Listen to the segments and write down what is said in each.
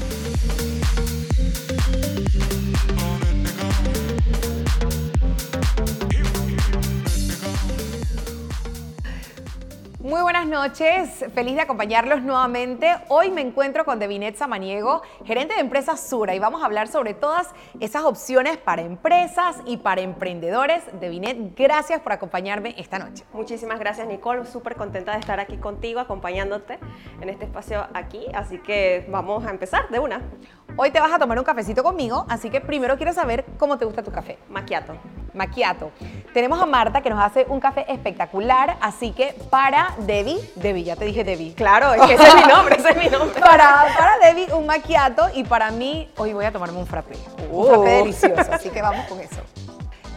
Muy noches, feliz de acompañarlos nuevamente. Hoy me encuentro con Devinet Samaniego, gerente de empresa Sura, y vamos a hablar sobre todas esas opciones para empresas y para emprendedores. Devinet, gracias por acompañarme esta noche. Muchísimas gracias, Nicole. Súper contenta de estar aquí contigo, acompañándote en este espacio aquí. Así que vamos a empezar de una. Hoy te vas a tomar un cafecito conmigo, así que primero quiero saber cómo te gusta tu café. Maquiato. Maquiato. Tenemos a Marta que nos hace un café espectacular, así que para Debbie, Debbie, ya te dije Debbie. Claro, es que ese es mi nombre, ese es mi nombre. Para, para Debbie un maquiato y para mí hoy voy a tomarme un frappé. Un frappé Uh. delicioso, así que vamos con eso.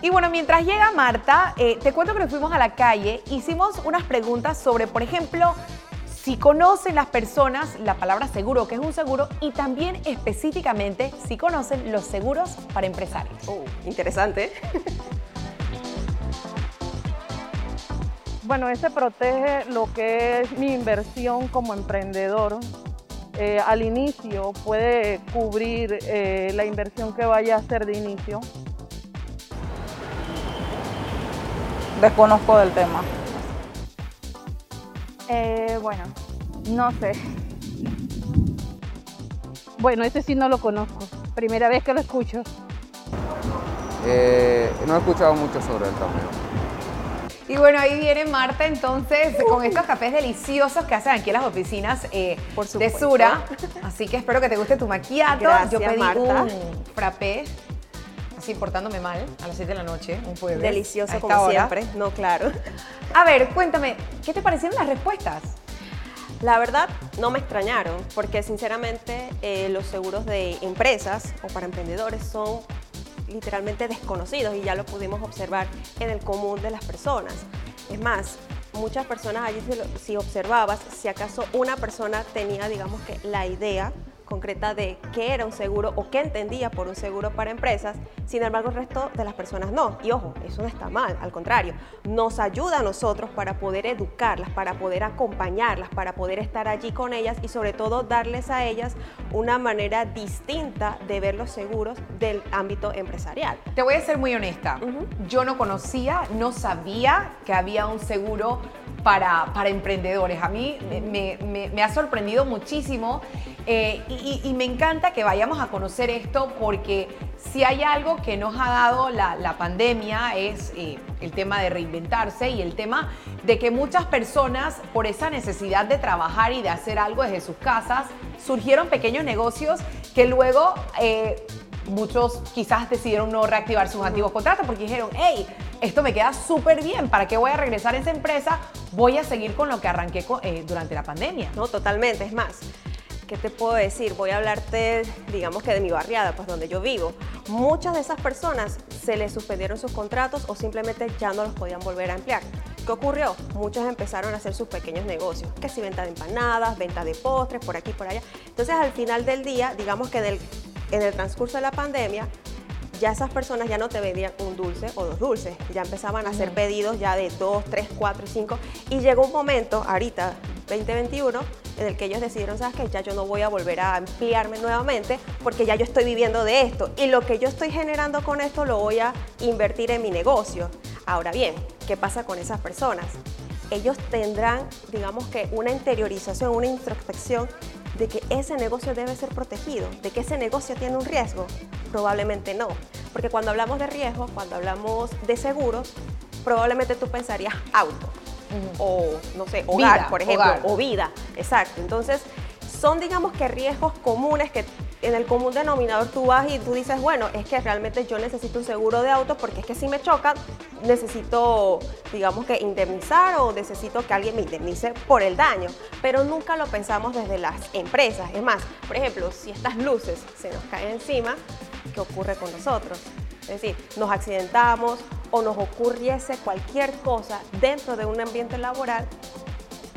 Y bueno, mientras llega Marta, eh, te cuento que nos fuimos a la calle, hicimos unas preguntas sobre, por ejemplo, si conocen las personas la palabra seguro, que es un seguro, y también específicamente si conocen los seguros para empresarios. Uh, interesante. Bueno, ese protege lo que es mi inversión como emprendedor. Eh, al inicio puede cubrir eh, la inversión que vaya a hacer de inicio. Desconozco del tema. Eh, bueno, no sé. Bueno, ese sí no lo conozco. Primera vez que lo escucho. Eh, no he escuchado mucho sobre él también. Y bueno, ahí viene Marta entonces con estos cafés deliciosos que hacen aquí en las oficinas eh, Por de supuesto. Sura. Así que espero que te guste tu maquiato. Gracias, Yo pedí Marta. un frappé, así portándome mal, a las 7 de la noche, un jueves. Delicioso como hora. siempre. No, claro. A ver, cuéntame, ¿qué te parecieron las respuestas? La verdad, no me extrañaron, porque sinceramente eh, los seguros de empresas o para emprendedores son literalmente desconocidos y ya lo pudimos observar en el común de las personas. Es más, muchas personas allí, si observabas, si acaso una persona tenía, digamos que, la idea concreta de qué era un seguro o qué entendía por un seguro para empresas, sin embargo el resto de las personas no. Y ojo, eso no está mal, al contrario, nos ayuda a nosotros para poder educarlas, para poder acompañarlas, para poder estar allí con ellas y sobre todo darles a ellas una manera distinta de ver los seguros del ámbito empresarial. Te voy a ser muy honesta. Yo no conocía, no sabía que había un seguro para, para emprendedores. A mí me, ha sorprendido muchísimo eh, y, me encanta que vayamos a conocer esto porque si hay algo que nos ha dado la, la pandemia es eh, el tema de reinventarse y el tema de que muchas personas por esa necesidad de trabajar y de hacer algo desde sus casas surgieron pequeños negocios que luego... eh, muchos quizás decidieron no reactivar sus antiguos contratos porque dijeron, hey, esto me queda súper bien, ¿para qué voy a regresar a esa empresa? Voy a seguir con lo que arranqué co- eh, durante la pandemia. No, totalmente. Es más, ¿qué te puedo decir? Voy a hablarte, digamos que de mi barriada, pues donde yo vivo. Muchas de esas personas se les suspendieron sus contratos o simplemente ya no los podían volver a emplear. ¿Qué ocurrió? Muchos empezaron a hacer sus pequeños negocios, que si venta de empanadas, venta de postres, por aquí, por allá. Entonces, al final del día, digamos que en el, en el transcurso de la pandemia, ya esas personas ya no te vendían un dulce o dos dulces, ya empezaban a hacer pedidos ya de dos, tres, cuatro cinco. Y llegó un momento, ahorita, 2021, en el que ellos decidieron, ¿sabes qué? Ya yo no voy a volver a emplearme nuevamente porque ya yo estoy viviendo de esto. Y lo que yo estoy generando con esto lo voy a invertir en mi negocio. Ahora bien, ¿qué pasa con esas personas? Ellos tendrán, digamos que, una interiorización, una introspección de que ese negocio debe ser protegido, de que ese negocio tiene un riesgo? Probablemente no, porque cuando hablamos de riesgo, cuando hablamos de seguros, probablemente tú pensarías auto o, no sé, hogar, Vida, por ejemplo, hogar. o vida, exacto. Entonces, son, digamos que riesgos comunes que en el común denominador tú vas y tú dices, bueno, es que realmente yo necesito un seguro de auto porque es que si me chocan, necesito, digamos que indemnizar o necesito que alguien me indemnice por el daño. Pero nunca lo pensamos desde las empresas. Es más, por ejemplo, si estas luces se nos caen encima, ¿qué ocurre con nosotros? Es decir, nos accidentamos o nos ocurriese cualquier cosa dentro de un ambiente laboral,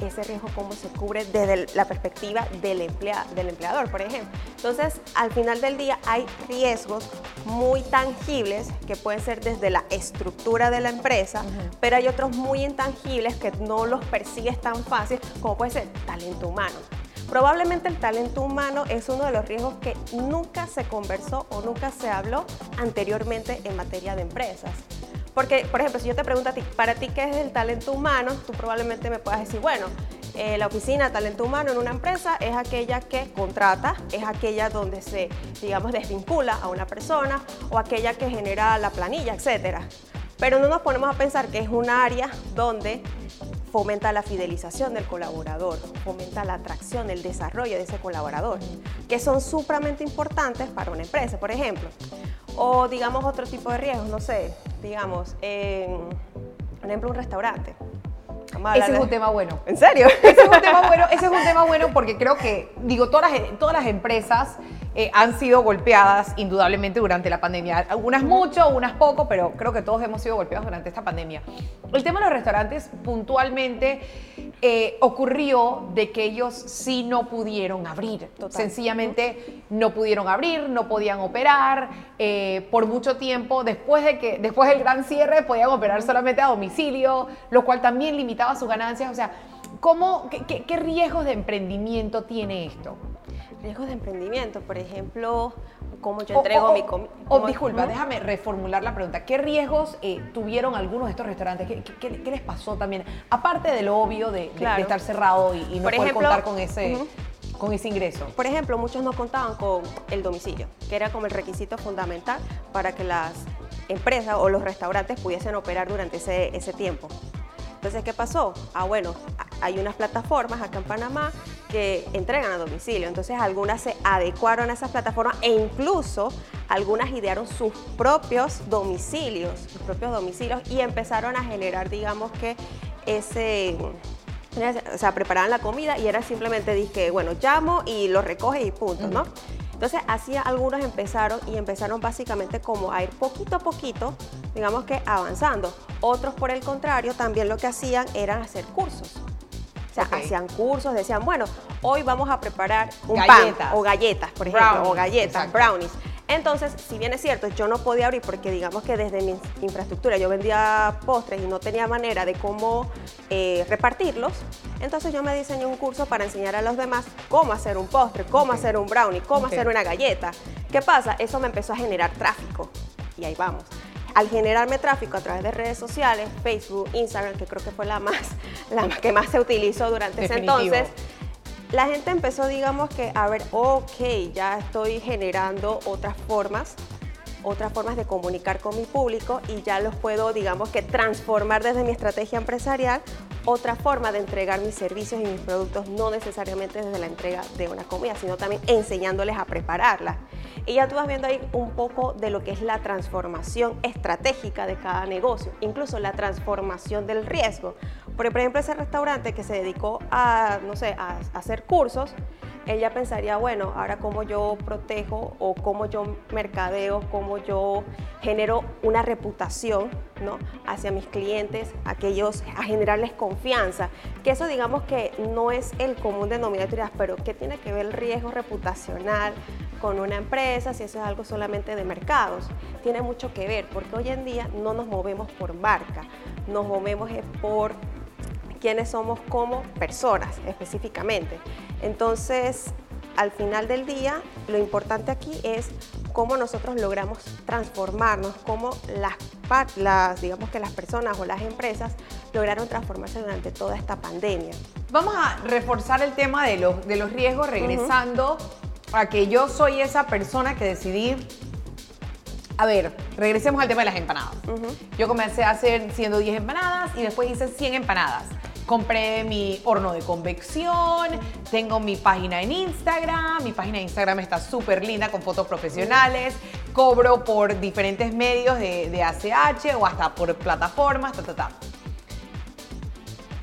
ese riesgo cómo se cubre desde el- la perspectiva del, emplea- del empleador, por ejemplo. Entonces, al final del día hay riesgos muy tangibles que pueden ser desde la estructura de la empresa, pero hay otros muy intangibles que no los persigues tan fácil como puede ser talento humano. Probablemente el talento humano es uno de los riesgos que nunca se conversó o nunca se habló anteriormente en materia de empresas. Porque, por ejemplo, si yo te pregunto a ti, para ti, ¿qué es el talento humano? Tú probablemente me puedas decir, bueno, eh, la oficina talento humano en una empresa es aquella que contrata, es aquella donde se, digamos, desvincula a una persona o aquella que genera la planilla, etcétera. Pero no nos ponemos a pensar que es un área donde fomenta la fidelización del colaborador, fomenta la atracción, el desarrollo de ese colaborador, que son supremamente importantes para una empresa, por ejemplo. O digamos otro tipo de riesgos, no sé, digamos, por ejemplo, un restaurante. Ese es un tema bueno. ¿En serio? Ese es un tema bueno, ese es un tema bueno porque creo que, digo, todas las, todas las empresas eh, han sido golpeadas indudablemente durante la pandemia. Algunas mucho, unas poco, pero creo que todos hemos sido golpeados durante esta pandemia. El tema de los restaurantes puntualmente eh, ocurrió de que ellos sí no pudieron abrir. Sencillamente no pudieron abrir, no podían operar eh, por mucho tiempo. Después, de que, después del gran cierre podían operar solamente a domicilio, lo cual también limitaba sus ganancias. O sea, ¿cómo, qué, qué riesgos de emprendimiento tiene esto? Riesgos de emprendimiento, por ejemplo, cómo yo entrego mi comida. disculpa, déjame reformular la pregunta. ¿Qué riesgos eh, tuvieron algunos de estos restaurantes? ¿Qué, les pasó también? Aparte de lo obvio de, estar cerrado y, no poder contar con ese... con ese ingreso? Por ejemplo, muchos no contaban con el domicilio, que era como el requisito fundamental para que las empresas o los restaurantes pudiesen operar durante ese, ese tiempo. Entonces, ¿qué pasó? Ah, bueno, hay unas plataformas acá en Panamá que entregan a domicilio. Entonces, algunas se adecuaron a esas plataformas e incluso algunas idearon sus propios domicilios, sus propios domicilios y empezaron a generar, digamos que ese o sea, preparaban la comida y era simplemente dije, bueno, llamo y lo recoge y punto, ¿no? Entonces, así algunos empezaron y empezaron básicamente como a ir poquito a poquito, digamos que avanzando. Otros, por el contrario, también lo que hacían era hacer cursos. Hacían cursos, decían, bueno, hoy vamos a preparar un pan o galletas, por ejemplo, o galletas, brownies. Entonces, si bien es cierto, yo no podía abrir porque digamos que desde mi infraestructura yo vendía postres y no tenía manera de cómo eh, repartirlos, entonces yo me diseñé un curso para enseñar a los demás cómo hacer un postre, cómo hacer un brownie, cómo hacer una galleta. ¿Qué pasa? Eso me empezó a generar tráfico y ahí vamos. Al generarme tráfico a través de redes sociales, Facebook, Instagram, que creo que fue la más, la que más se utilizó durante ese entonces, la gente empezó, digamos que, a ver, ok, ya estoy generando otras formas, otras formas de comunicar con mi público y ya los puedo, digamos que, transformar desde mi estrategia empresarial otra forma de entregar mis servicios y mis productos, no necesariamente desde la entrega de una comida, sino también enseñándoles a prepararla. Y ya tú vas viendo ahí un poco de lo que es la transformación estratégica de cada negocio, incluso la transformación del riesgo. Porque, por ejemplo, ese restaurante que se dedicó a, no sé, a, hacer cursos, ella pensaría, bueno, ahora cómo yo protejo o cómo yo mercadeo, cómo yo genero una reputación ¿no? hacia mis clientes, aquellos, a generarles confianza. Que eso digamos que no es el común denominador, pero ¿qué tiene que ver el riesgo reputacional con una empresa si eso es algo solamente de mercados? Tiene mucho que ver, porque hoy en día no nos movemos por marca, nos movemos por quiénes somos como personas específicamente. Entonces, al final del día, lo importante aquí es cómo nosotros logramos transformarnos, cómo las, las, digamos que las personas o las empresas lograron transformarse durante toda esta pandemia. Vamos a reforzar el tema de los, de los riesgos regresando a que yo soy esa persona que decidí a ver, regresemos al tema de las empanadas. Yo comencé a hacer siendo 10 empanadas y después hice 100 empanadas. Compré mi horno de convección, tengo mi página en Instagram, mi página de Instagram está súper linda con fotos profesionales, cobro por diferentes medios de, ACH o hasta por plataformas, ta, ta, ta.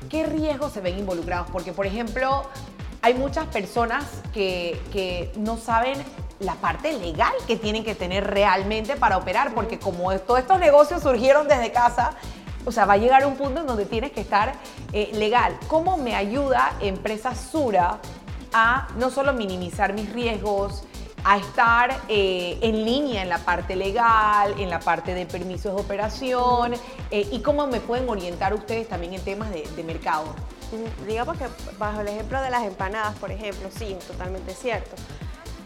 ¿Qué riesgos se ven involucrados? Porque, por ejemplo, hay muchas personas que, que no saben la parte legal que tienen que tener realmente para operar, porque como todos estos negocios surgieron desde casa, o sea, va a llegar un punto en donde tienes que estar eh, legal. ¿Cómo me ayuda Empresa Sura a no solo minimizar mis riesgos, a estar eh, en línea en la parte legal, en la parte de permisos de operación eh, y cómo me pueden orientar ustedes también en temas de, mercado. Mm, Digamos que bajo el ejemplo de las empanadas, por ejemplo, sí, totalmente cierto.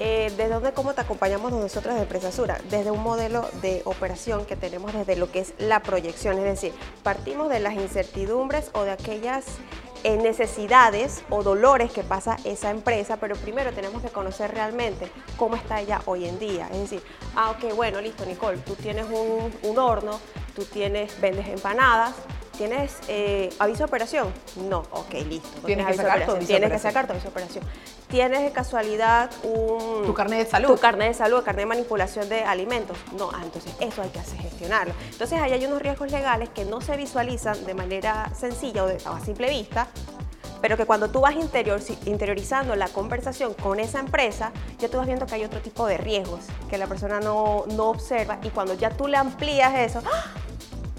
Eh, ¿Desde dónde, cómo te acompañamos nosotros de Empresa Sura? Desde un modelo de operación que tenemos desde lo que es la proyección, es decir, partimos de las incertidumbres o de aquellas eh, necesidades o dolores que pasa esa empresa, pero primero tenemos que conocer realmente cómo está ella hoy en día. Es decir, ah, ok, bueno, listo, Nicole, tú tienes un, un horno, tú tienes, vendes empanadas, ¿Tienes eh, aviso de operación? No, ok, listo. no Tienes que sacar tu aviso de Tienes que operación. sacar tu aviso de operación. ¿Tienes de casualidad un... Tu carnet de salud. Tu carnet de salud, carnet de manipulación de alimentos. No, ah, entonces eso hay que hacer gestionarlo. Entonces ahí hay unos riesgos legales que no se visualizan de manera sencilla o, de- o a simple vista, pero que cuando tú vas interior, interiorizando la conversación con esa empresa, ya tú vas viendo que hay otro tipo de riesgos que la persona no, no observa y cuando ya tú le amplías eso, ¡ah!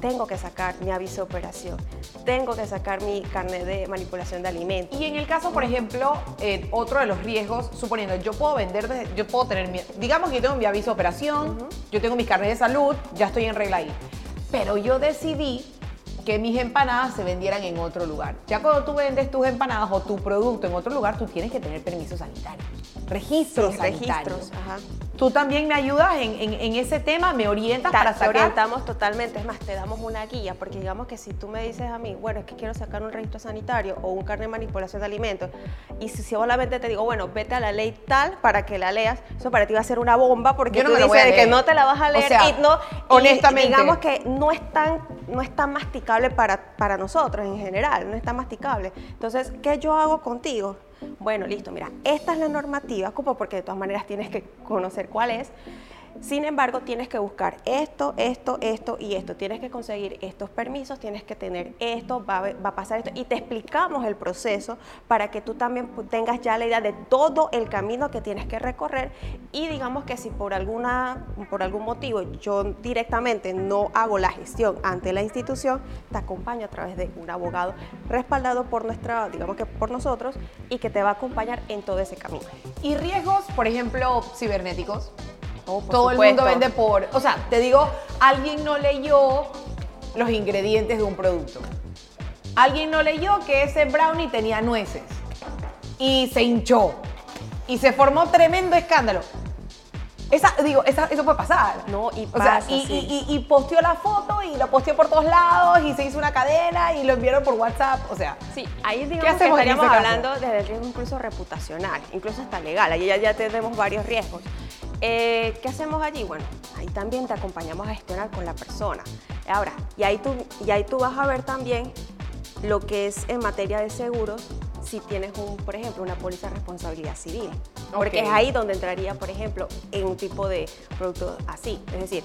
Tengo que sacar mi aviso de operación, tengo que sacar mi carnet de manipulación de alimentos. Y en el caso, por ejemplo, eh, otro de los riesgos, suponiendo, yo puedo vender, desde- yo puedo tener, mi, digamos que yo tengo mi aviso de operación, yo tengo mis carnet de salud, ya estoy en regla ahí. Pero yo decidí que mis empanadas se vendieran en otro lugar. Ya cuando tú vendes tus empanadas o tu producto en otro lugar, tú tienes que tener permiso sanitario, registros Sí, sanitarios. registros, ajá. Tú también me ayudas en, en- en ese tema, me orientas Ta- para te sacar. orientamos totalmente, es más, te damos una guía, porque digamos que si tú me dices a mí, bueno, es que quiero sacar un registro sanitario o un carnet de manipulación de alimentos, y si solamente te digo, bueno, vete a la ley tal para que la leas, eso para ti va a ser una bomba, porque Yo no tú me dices de que no te la vas a O leer sea, y no, y honestamente. digamos que no es tan, no es tan masticable para, para nosotros en general, no es tan masticable. Entonces, ¿qué yo hago contigo? Bueno, listo, mira, esta es la normativa, como porque de todas maneras tienes que conocer cuál es. Sin embargo, tienes que buscar esto, esto, esto y esto. Tienes que conseguir estos permisos, tienes que tener esto, va a, pasar esto. Y te explicamos el proceso para que tú también tengas ya la idea de todo el camino que tienes que recorrer. Y digamos que si por, alguna, por algún motivo yo directamente no hago la gestión ante la institución, te acompaño a través de un abogado respaldado por nuestra, digamos que por nosotros, y que te va a acompañar en todo ese camino. Y riesgos, por ejemplo, cibernéticos. Oh, Todo el supuesto. mundo vende por. O sea, te digo, alguien no leyó los ingredientes de un producto. Alguien no leyó que ese brownie tenía nueces. Y se hinchó. Y se formó tremendo escándalo. Esa, digo, esa- eso puede pasar. No, y O sea, pasa, y, sí. y- y- y posteó la foto y lo posteó por todos lados y se hizo una cadena y lo enviaron por WhatsApp. O sea, Sí, ahí digamos que hacemos en estaríamos hablando desde el riesgo incluso reputacional, incluso hasta legal, ahí ya, ya tenemos varios riesgos. Eh, ¿Qué hacemos allí? Bueno, ahí también te acompañamos a gestionar con la persona. Ahora, y ahí tú, y ahí tú vas a ver también lo que es en materia de seguros, si tienes, un, por ejemplo, una póliza de responsabilidad civil. Porque es ahí donde entraría, por ejemplo, en un tipo de producto así. Es decir,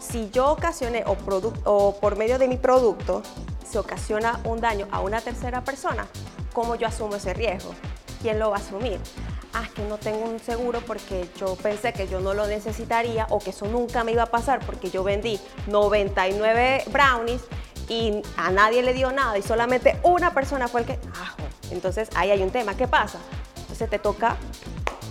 si yo ocasioné o, o por medio de mi producto se ocasiona un daño a una tercera persona, ¿cómo yo asumo ese riesgo? ¿Quién lo va a asumir? Ah, que no tengo un seguro porque yo pensé que yo no lo necesitaría o que eso nunca me iba a pasar porque yo vendí 99 brownies y a nadie le dio nada y solamente una persona fue el que... Ajo. Entonces ahí hay un tema. ¿Qué pasa? Entonces te toca,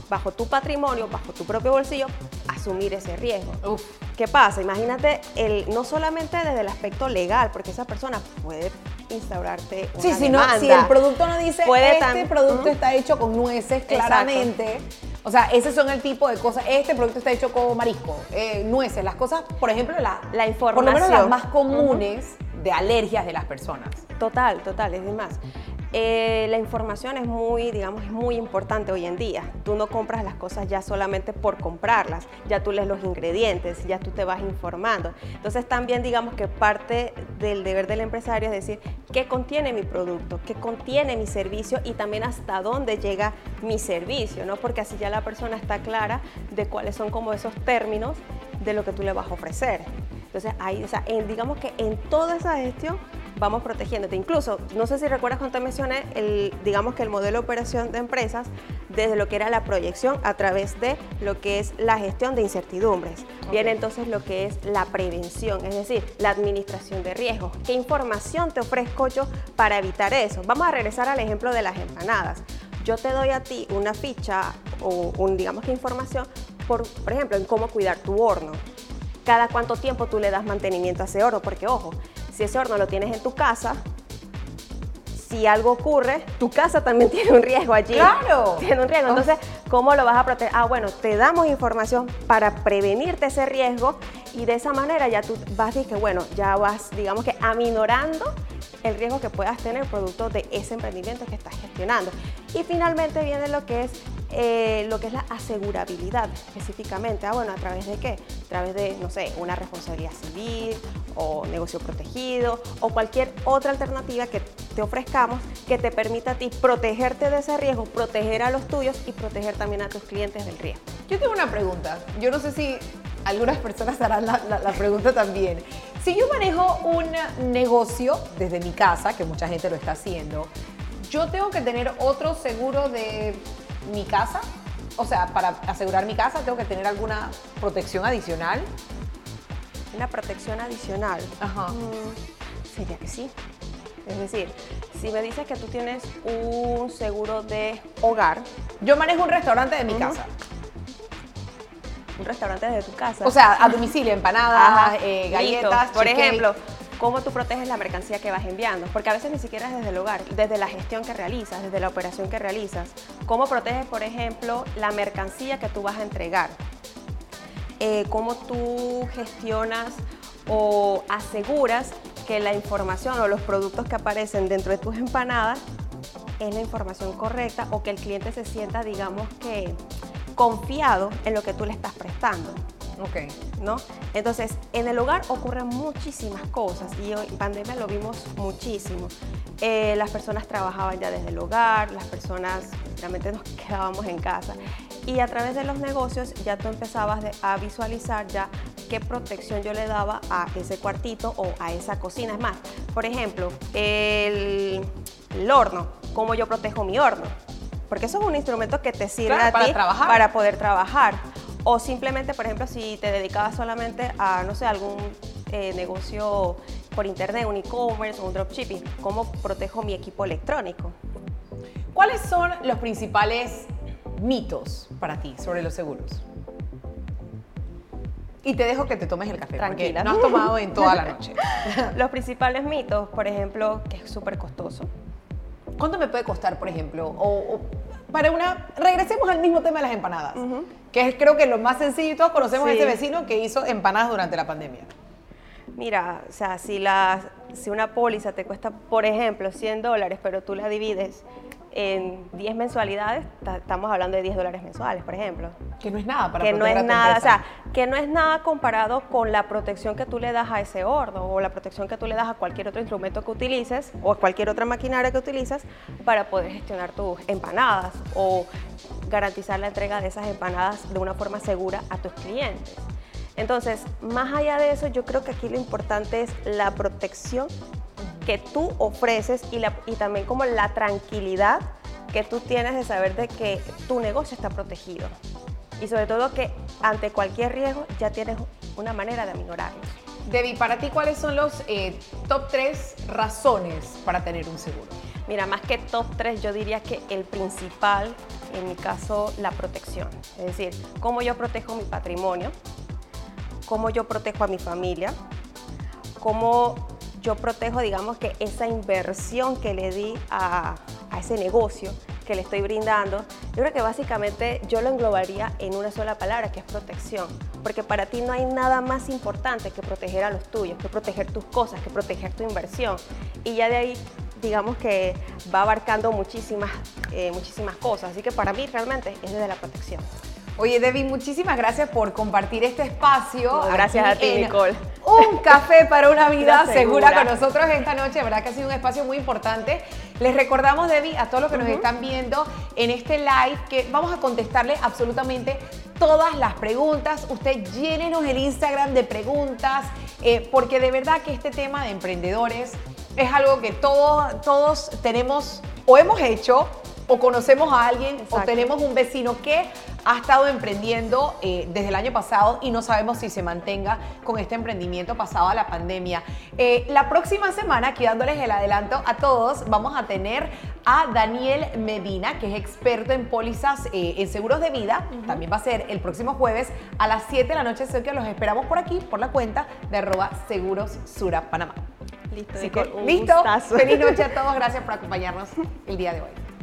bajo tu patrimonio, bajo tu propio bolsillo, asumir ese riesgo. Uf. ¿Qué pasa? Imagínate, el, no solamente desde el aspecto legal, porque esa persona puede instaurarte una Sí, si, no, si el producto no dice Puede este producto está hecho con nueces, claramente. O sea, ese son el tipo de cosas. Este producto está hecho con marisco, eh, nueces, las cosas, por ejemplo, la, La Por lo menos las información. más comunes de alergias de las personas. Total, total, es más. Eh, la información es muy, digamos, es muy importante hoy en día. Tú no compras las cosas ya solamente por comprarlas, ya tú lees los ingredientes, ya tú te vas informando. Entonces también digamos que parte del deber del empresario es decir, ¿qué contiene mi producto? ¿Qué contiene mi servicio? Y también hasta dónde llega mi servicio, ¿no? Porque así ya la persona está clara de cuáles son como esos términos de lo que tú le vas a ofrecer. Entonces, ahí, digamos que en toda esa gestión vamos protegiéndote. Incluso, no sé si recuerdas cuando te mencioné, el, digamos que el modelo de operación de empresas, desde lo que era la proyección a través de lo que es la gestión de incertidumbres. Viene entonces lo que es la prevención, es decir, la administración de riesgos. ¿Qué información te ofrezco yo para evitar eso? Vamos a regresar al ejemplo de las empanadas. Yo te doy a ti una ficha o un, digamos que información, por, por ejemplo, en cómo cuidar tu horno cada cuánto tiempo tú le das mantenimiento a ese horno, porque ojo, si ese horno lo tienes en tu casa, si algo ocurre, tu casa también tiene un riesgo allí. Claro. Tiene un riesgo. Entonces, ¿cómo lo vas a proteger? Ah, bueno, te damos información para prevenirte ese riesgo y de esa manera ya tú vas que, bueno, ya vas, digamos que aminorando el riesgo que puedas tener producto de ese emprendimiento que estás gestionando. Y finalmente viene lo que es eh, lo que es la asegurabilidad específicamente. Ah, bueno, ¿a través de qué? A través de, no sé, una responsabilidad civil o negocio protegido o cualquier otra alternativa que te ofrezcamos que te permita a ti protegerte de ese riesgo, proteger a los tuyos y proteger también a tus clientes del riesgo. Yo tengo una pregunta. Yo no sé si algunas personas harán la, la- la pregunta también. Si yo manejo un negocio desde mi casa, que mucha gente lo está haciendo, ¿yo tengo que tener otro seguro de mi casa? O sea, para asegurar mi casa, ¿tengo que tener alguna protección adicional? Una protección adicional. Ajá. Mm, sería que sí. Es decir, si me dices que tú tienes un seguro de hogar, Yo manejo un restaurante de mi casa. un restaurante desde tu casa. O sea, a domicilio, empanadas, eh, listo. galletas, Por ejemplo, ¿cómo tú proteges la mercancía que vas enviando? Porque a veces ni siquiera es desde el hogar, desde la gestión que realizas, desde la operación que realizas. ¿Cómo proteges, por ejemplo, la mercancía que tú vas a entregar? Eh, ¿Cómo tú gestionas o aseguras que la información o los productos que aparecen dentro de tus empanadas es la información correcta o que el cliente se sienta, digamos que, confiado en lo que tú le estás prestando? Ok. ¿no? Entonces, en el hogar ocurren muchísimas cosas y en pandemia lo vimos muchísimo. Eh, las personas trabajaban ya desde el hogar, las personas realmente nos quedábamos en casa y a través de los negocios ya tú empezabas de- a visualizar ya qué protección yo le daba a ese cuartito o a esa cocina. Es más, por ejemplo, el, el horno, cómo yo protejo mi horno. Porque eso es un instrumento que te sirve Claro, a ti para poder trabajar. O simplemente, por ejemplo, si te dedicabas solamente a, no sé, algún eh, negocio por internet, un e-commerce o un dropshipping, ¿cómo protejo mi equipo electrónico? ¿Cuáles son los principales mitos para ti sobre los seguros? Y te dejo que te tomes el café, Tranquila. porque no has tomado en toda la noche. Los principales mitos, por ejemplo, que es súper costoso. ¿Cuánto me puede costar, por ejemplo? O, o para una... Regresemos al mismo tema de las empanadas, que es creo que lo más sencillo y todos conocemos a ese vecino que hizo empanadas durante la pandemia. Mira, o sea, si, la, si una póliza te cuesta, por ejemplo, 100 dólares, pero tú la divides en 10 mensualidades, ta- estamos hablando de 10 dólares mensuales, por ejemplo. Que no es nada para que no es a tu nada, o empresa. sea, que no es nada comparado con la protección que tú le das a ese horno o la protección que tú le das a cualquier otro instrumento que utilices o a cualquier otra maquinaria que utilices para poder gestionar tus empanadas o garantizar la entrega de esas empanadas de una forma segura a tus clientes. Entonces, más allá de eso, yo creo que aquí lo importante es la protección que tú ofreces y, la- y también como la tranquilidad que tú tienes de saber de que tu negocio está protegido. Y sobre todo que ante cualquier riesgo ya tienes una manera de aminorarlos. Debbie, para ti, ¿cuáles son los eh, top tres razones para tener un seguro? Mira, más que top 3, yo diría que el principal, en mi caso, la protección. Es decir, cómo yo protejo mi patrimonio, cómo yo protejo a mi familia, cómo yo protejo, digamos, que esa inversión que le di a, a ese negocio que le estoy brindando. Yo creo que básicamente yo lo englobaría en una sola palabra, que es protección. Porque para ti no hay nada más importante que proteger a los tuyos, que proteger tus cosas, que proteger tu inversión. Y ya de ahí digamos que va abarcando muchísimas, eh, muchísimas cosas. Así que para mí realmente es desde la protección. Oye, Debbie, muchísimas gracias por compartir este espacio. No, gracias a ti, Nicole. Un café para una vida segura. segura. con nosotros esta noche. Verdad que ha sido un espacio muy importante. Les recordamos, Debbie, a todos los que nos están viendo en este live, que vamos a contestarle absolutamente todas las preguntas. Usted llénenos el Instagram de preguntas, eh, porque de verdad que este tema de emprendedores es algo que todos, todos tenemos o hemos hecho o conocemos a alguien o tenemos un vecino que ha estado emprendiendo eh, desde el año pasado y no sabemos si se mantenga con este emprendimiento pasado a la pandemia. Eh, la próxima semana, aquí dándoles el adelanto a todos, vamos a tener a Daniel Medina, que es experto en pólizas eh, en seguros de vida. También va a ser el próximo jueves a las 7 de la noche, así que los esperamos por aquí, por la cuenta de arroba seguros Sura Panamá. Listo, Así que, listo. gustazo. Feliz noche a todos. Gracias por acompañarnos el día de hoy.